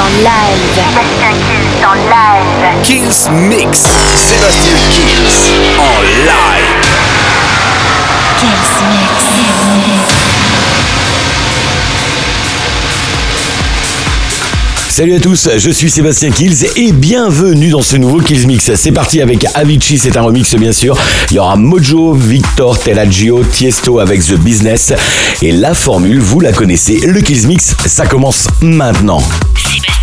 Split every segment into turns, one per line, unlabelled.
en live. Sébastien Kills en live.
Kills Mix. Sébastien Kills en live.
Kills Mix.
Salut à tous, je suis Sébastien Kills et bienvenue dans ce nouveau Kills Mix. C'est parti avec Avicii, c'est un remix bien sûr. Il y aura Mojo, Victor, Telaggio, Tiesto avec The Business. Et la formule, vous la connaissez, le Kills Mix, ça commence maintenant.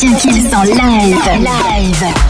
Sébastien Kills en live. Live.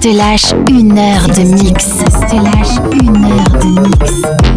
te lâche une heure de mix. Te lâche une heure de mix.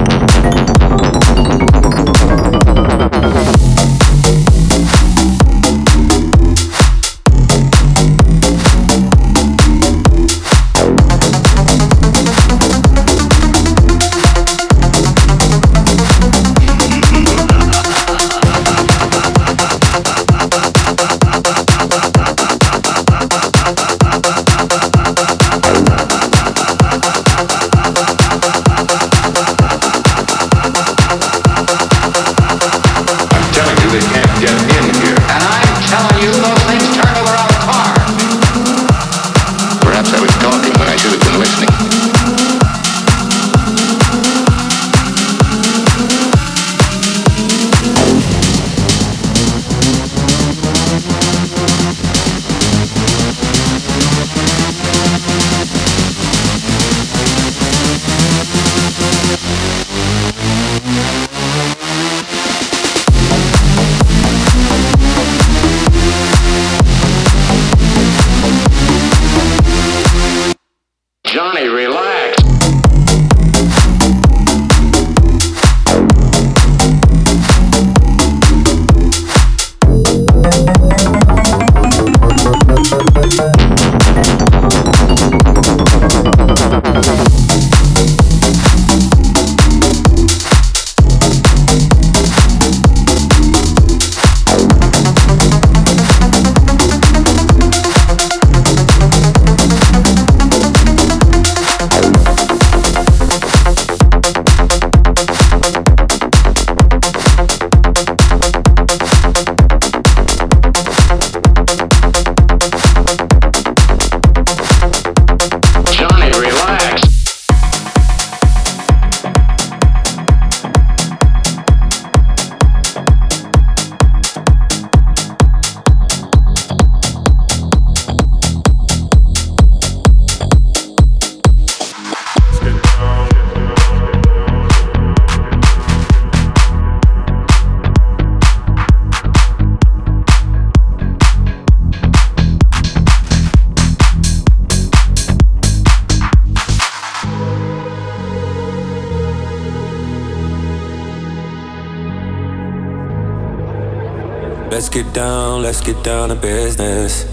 Down, let's get down to business.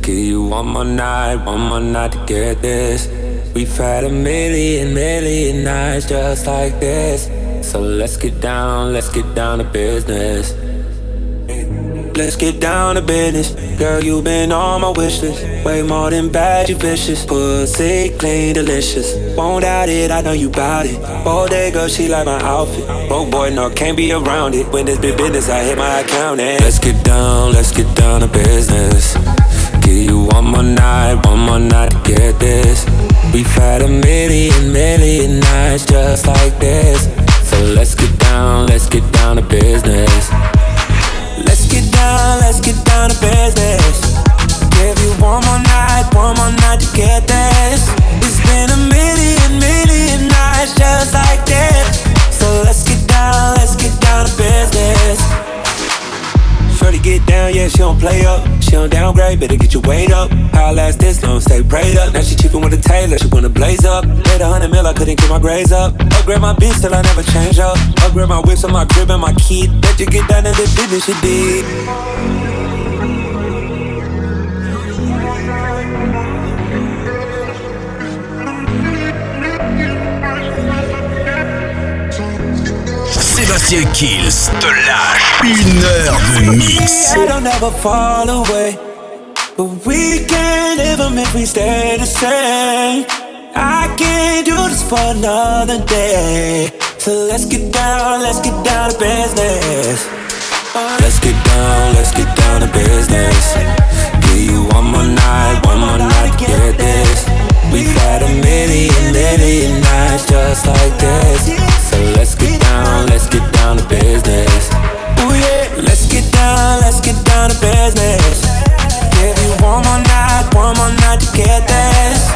Give you one more night, one more night to get this. We've had a million, million nights just like this. So let's get down, let's get down to business. Let's get down to business. Girl, you've been on my wish list. Way more than bad, you vicious. Pussy clean, delicious. Won't doubt it, I know you bout it. All day, girl, she like my outfit. Oh boy, no, can't be around it. When it's big business, I hit my account and let's get down, let's get down to business. Give you one more night, one more night to get this. We've had a million, million nights just like this. So So let's get down, let's get down to business. Let's get down, let's get down to business. Give you one more night, one more night to get this. Get down, yeah, she don't play up. She don't downgrade, better get your weight up. How I last this long, stay prayed up. Now she cheapin' with a tailor, she wanna blaze up. Paid a hundred mil, I couldn't keep my grades up. Upgrade my bitch till I never change up. Upgrade my whips on my crib and my key. Let you get down to the business you did.
Sébastien Kills te lâche une heure de mix.
It'll never fall away. But we can't even if we stay the same. I can't do this for another day. So let's get down, let's get down to business. Let's get down, let's get down to business. Give you one more night, one more night to get this. We've had a million, million nights just like this. So let's get down, let's get down to business. Ooh yeah, let's get down, let's get down to business. Give you one more night, one more night to get this.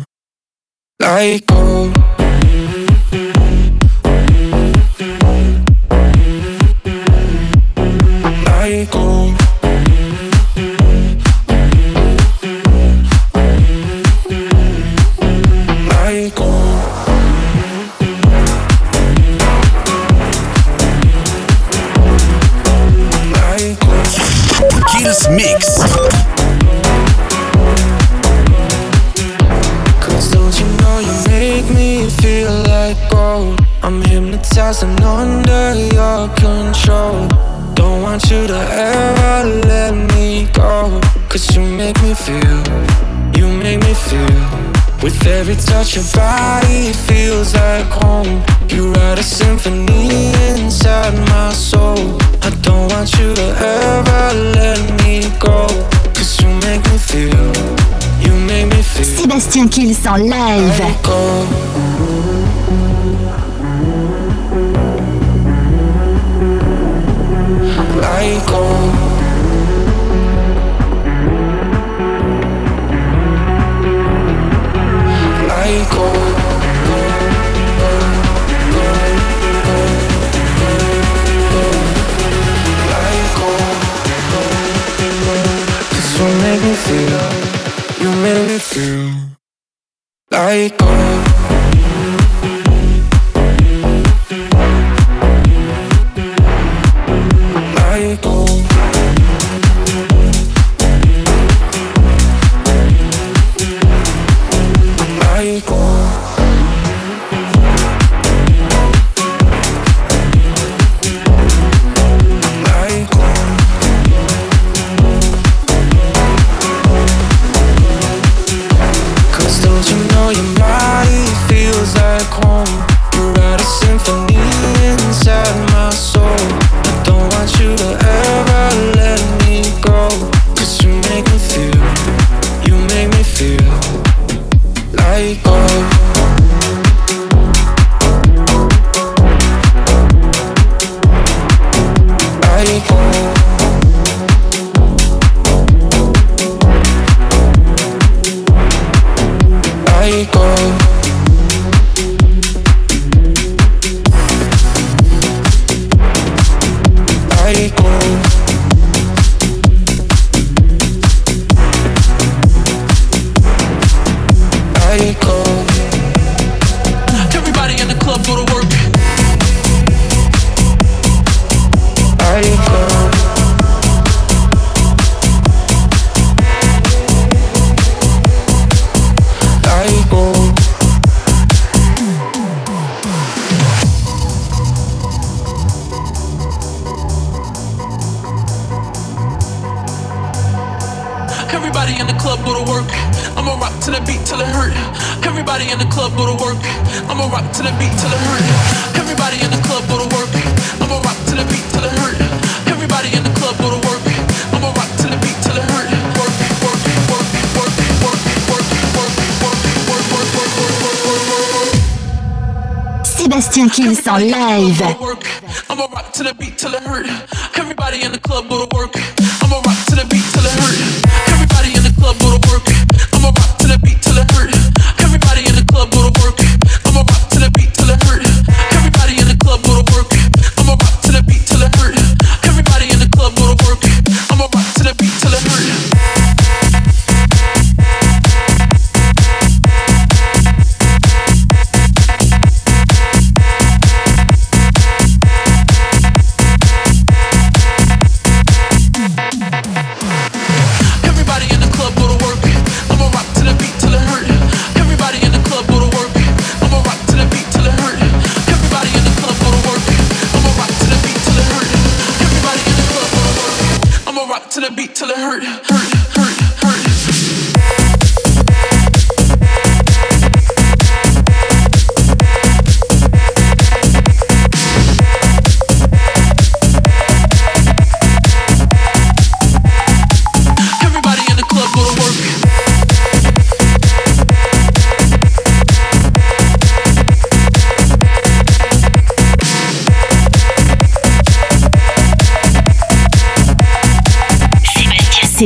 like gold. Your body feels like home. You write a symphony inside my soul. I don't want you to ever let me go Cause you make me feel, you make me feel.
Sébastien Kills en live.
like feel, you make me feel. Like
Sébastien Kills on live.
I'ma rock to the beat till it hurt. Everybody in the club go to work. I'ma rock to the beat till it hurt. Everybody in the club go to work. I'ma rock to the beat till it hurt.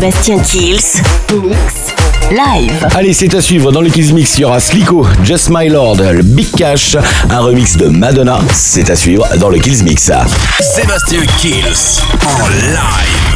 Sébastien Kills, mix live.
Allez, c'est à suivre dans le Kills Mix. Il y aura Slico, Just My Lord, le Big Cash, un remix de Madonna. C'est à suivre dans le Kills Mix.
Sébastien Kills en live.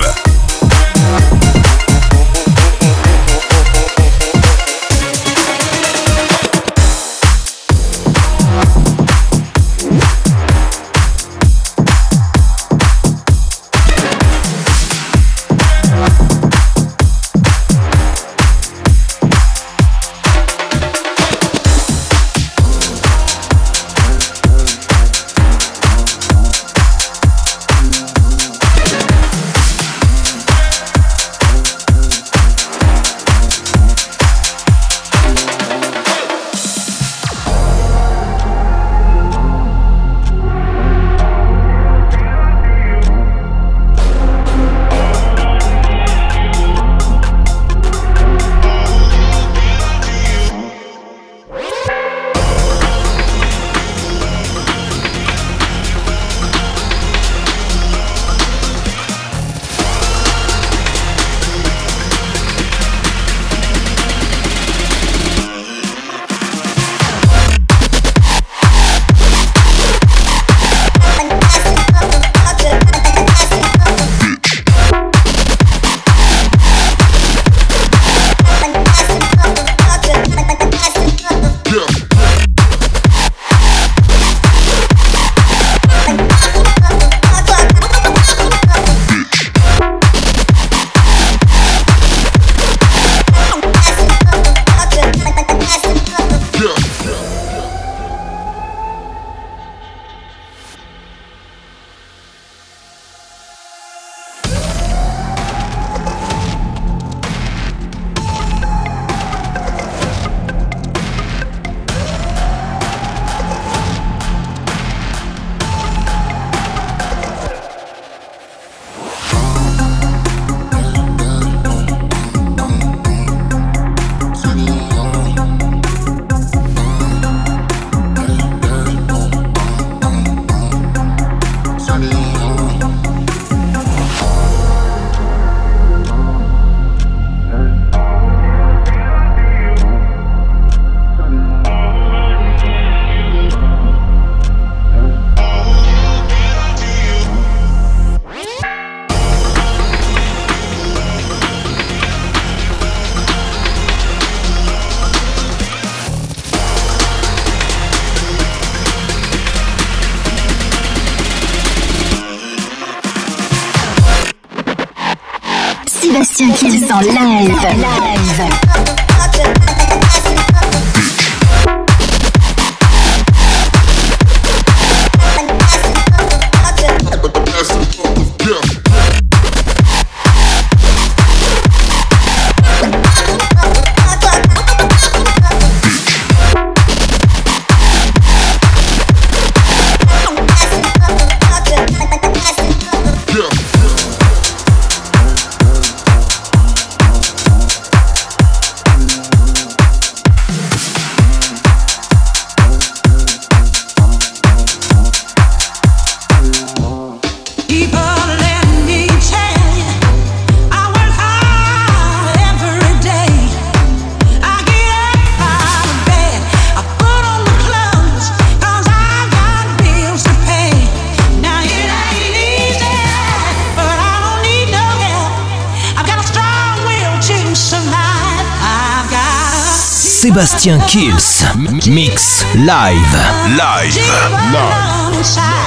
Mix live. Live.
Survive.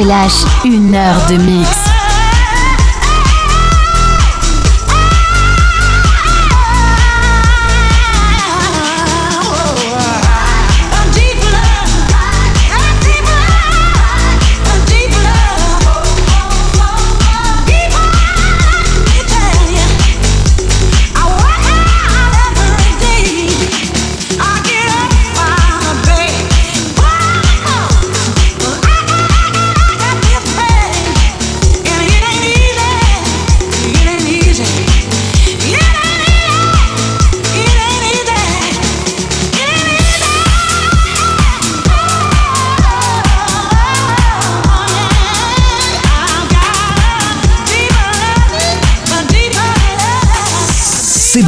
Te lâche une heure de mix.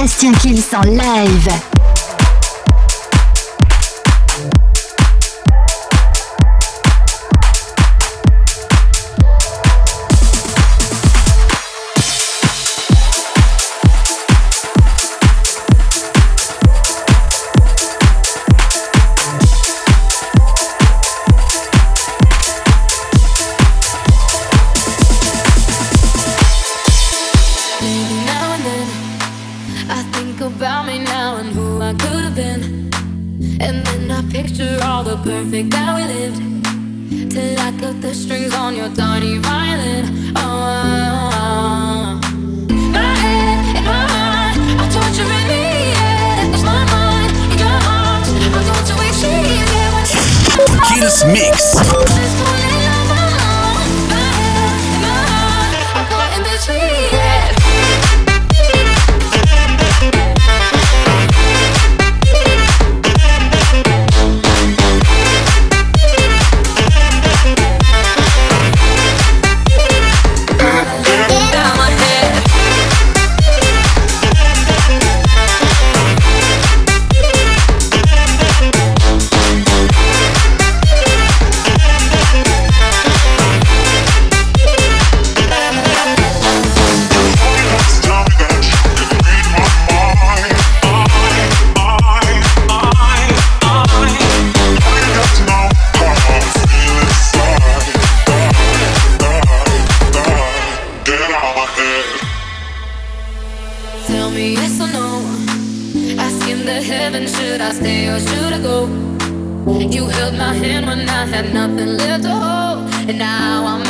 Sébastien Kills en live.
yes or no.
Asking the heavens, should I stay or should I go? You held my hand when I had nothing left to hold, and now I'm.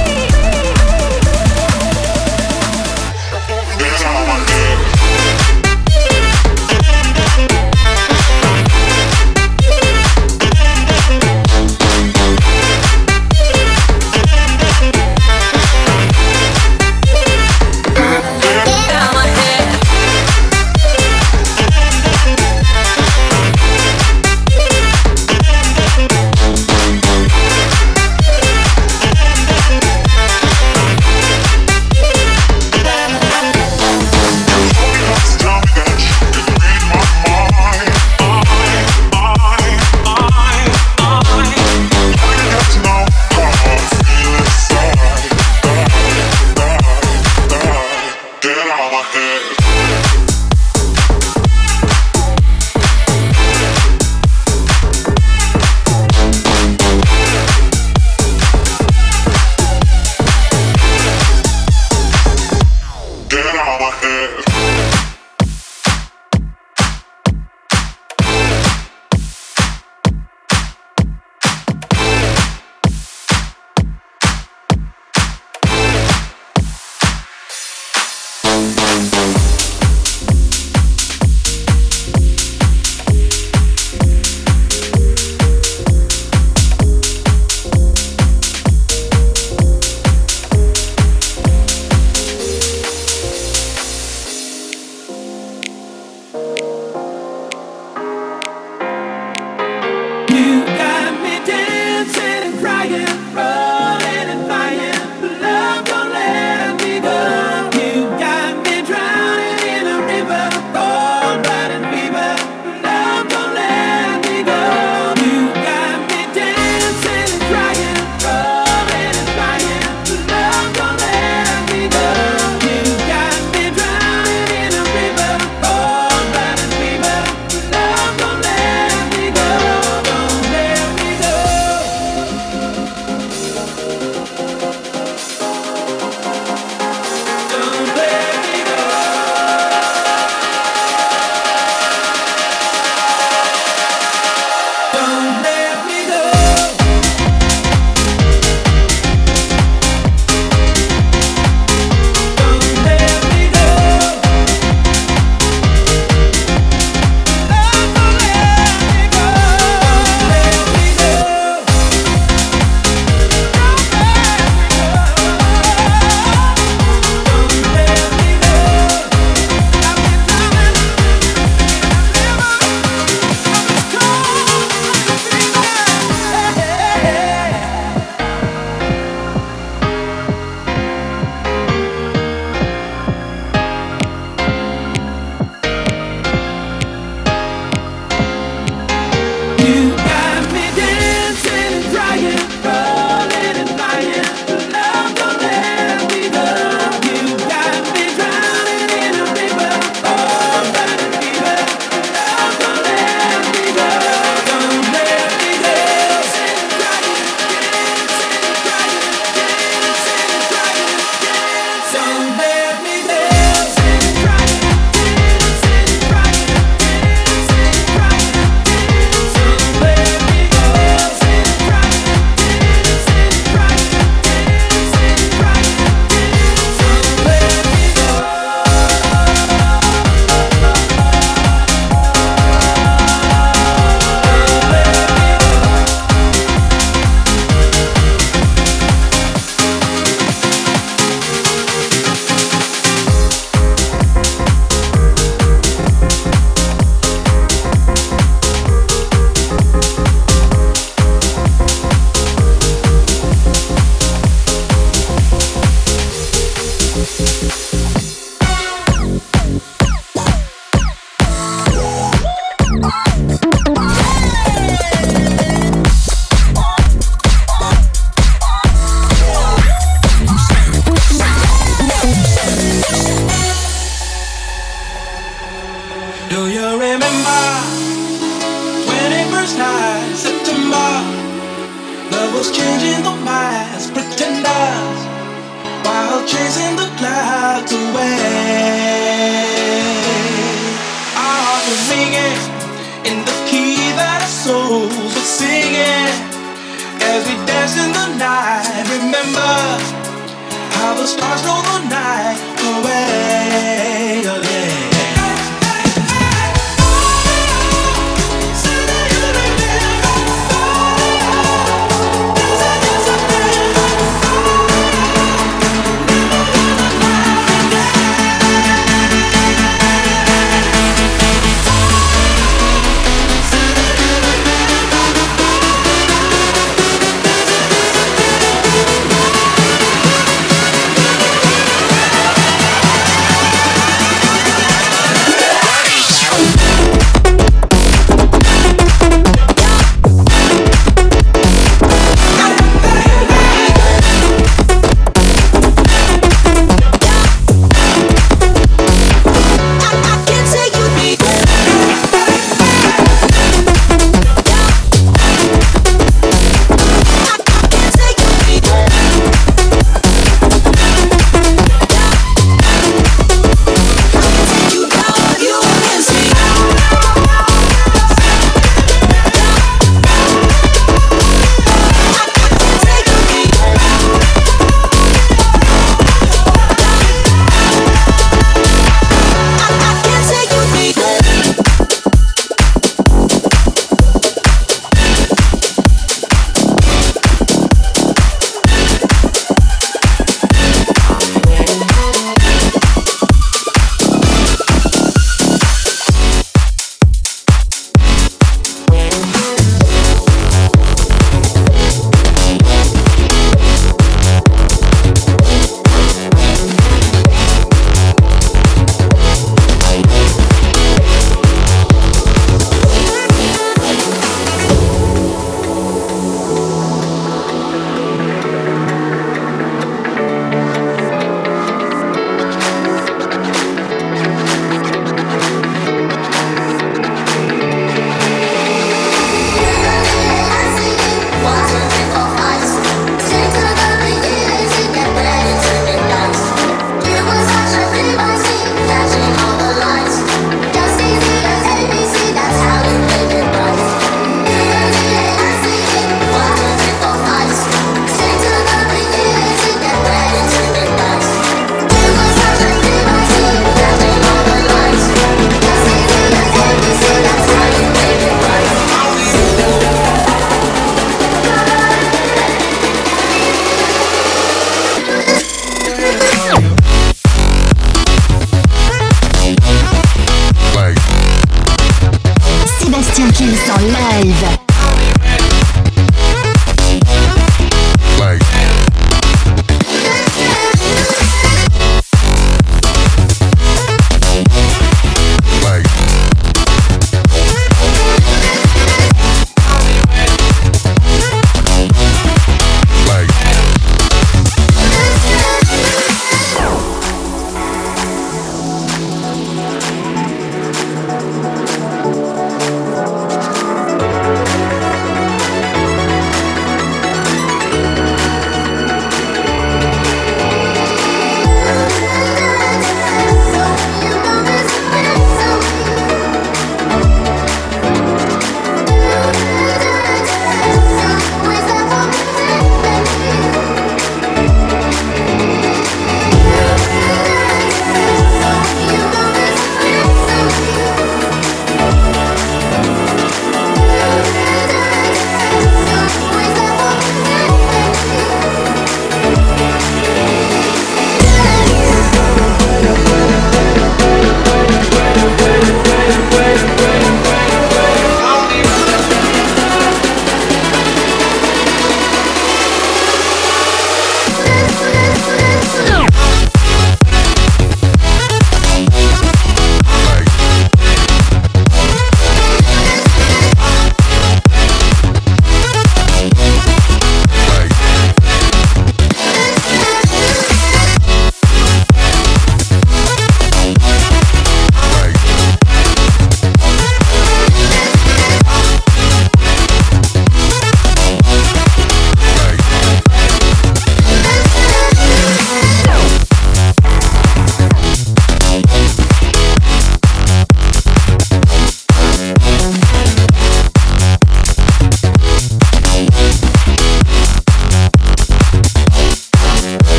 The stars stole the night away.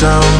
Down.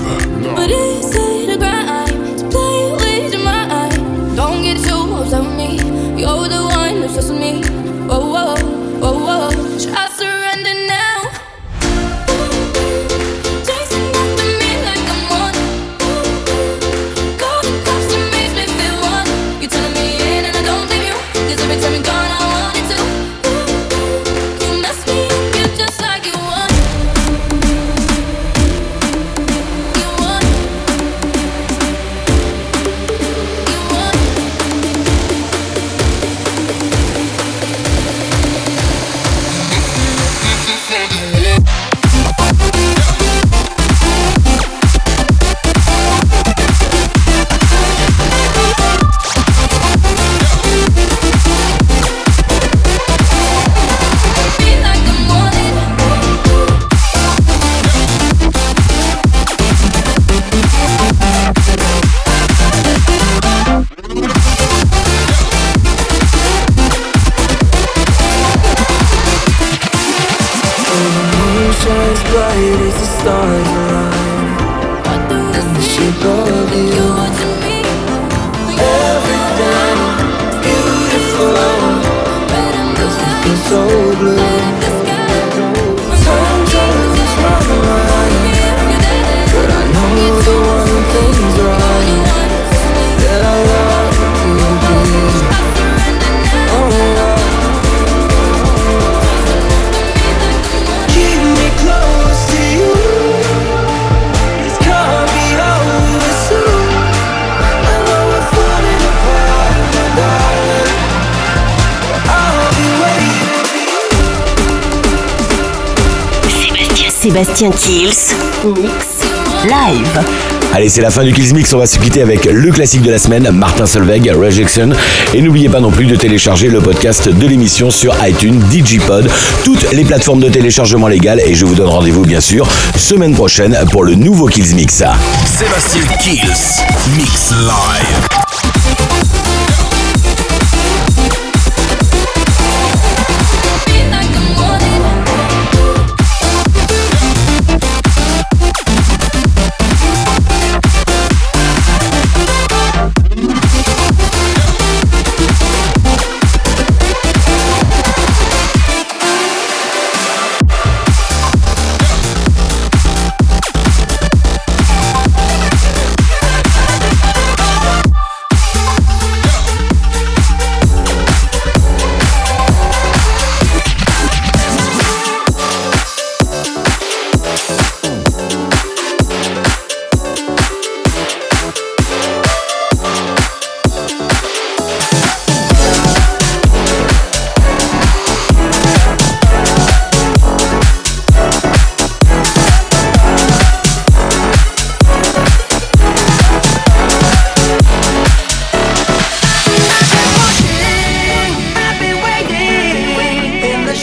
Sébastien Kills, Mix, Live.
Allez, c'est la fin du Kills Mix. On va se quitter avec le classique de la semaine, Martin Solveig, Rejection. Et n'oubliez pas non plus de télécharger le podcast de l'émission sur iTunes, Digipod, toutes les plateformes de téléchargement légales. Et je vous donne rendez-vous, bien sûr, semaine prochaine pour le nouveau Kills Mix.
Sébastien Kills, Mix Live.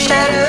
Waiting